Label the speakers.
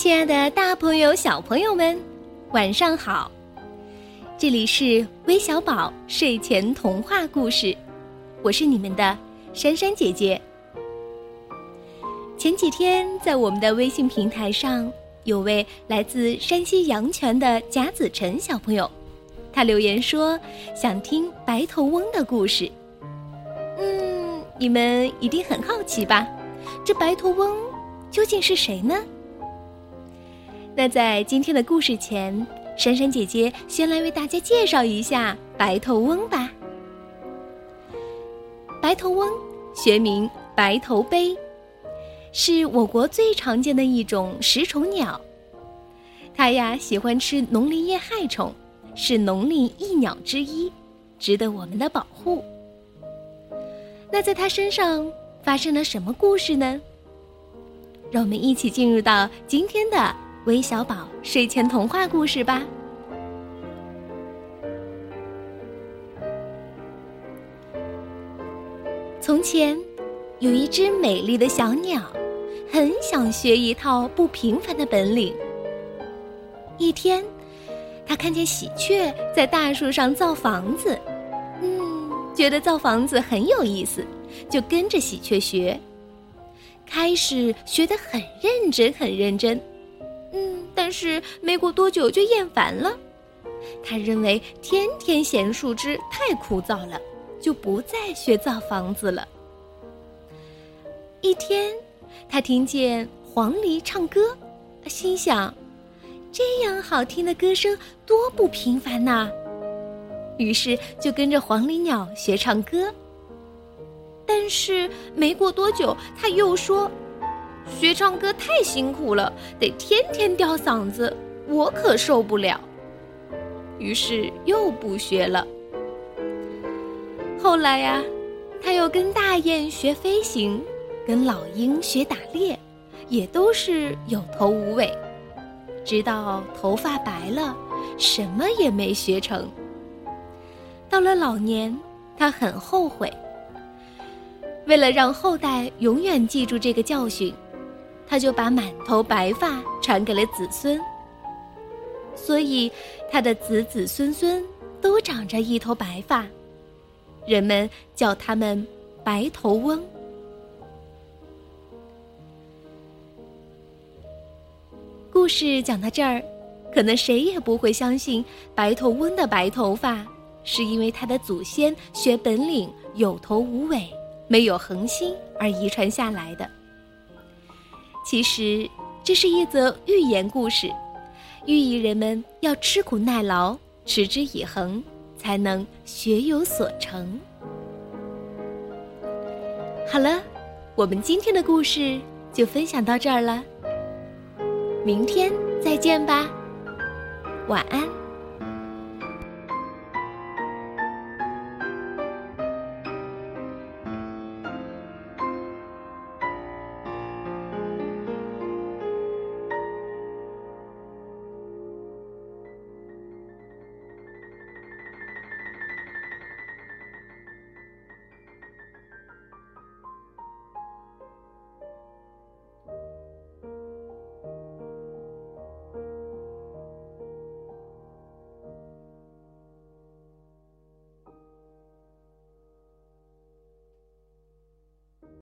Speaker 1: 亲爱的，大朋友、小朋友们，晚上好！这里是微小宝睡前童话故事，我是你们的珊珊姐姐。前几天，在我们的微信平台上，有位来自山西阳泉的贾子晨小朋友，他留言说想听白头翁的故事。嗯，你们一定很好奇吧？这白头翁究竟是谁呢？那在今天的故事前，珊珊姐姐先来为大家介绍一下白头翁吧。白头翁学名白头鹎，是我国最常见的一种食虫鸟。它呀喜欢吃农林业害虫，是农林益鸟之一，值得我们的保护。那在它身上发生了什么故事呢？让我们一起进入到今天的。微小宝睡前童话故事吧。从前，有一只美丽的小鸟，很想学一套不平凡的本领。一天，它看见喜鹊在大树上造房子，嗯，觉得造房子很有意思，就跟着喜鹊学。开始学得很认真，很认真。是没过多久就厌烦了，他认为天天衔树枝太枯燥了，就不再学造房子了。一天，他听见黄鹂唱歌，心想：这样好听的歌声多不平凡呐！于是就跟着黄鹂鸟学唱歌。但是没过多久，他又说。学唱歌太辛苦了，得天天吊嗓子，我可受不了。于是又不学了。后来呀，他又跟大雁学飞行，跟老鹰学打猎，也都是有头无尾。直到头发白了，什么也没学成。到了老年，他很后悔。为了让后代永远记住这个教训。他就把满头白发传给了子孙，所以他的子子孙孙都长着一头白发，人们叫他们白头翁。故事讲到这儿，可能谁也不会相信白头翁的白头发是因为他的祖先学本领有头无尾、没有恒心而遗传下来的。其实，这是一则寓言故事，寓意人们要吃苦耐劳、持之以恒，才能学有所成。好了，我们今天的故事就分享到这儿了，明天再见吧，晚安。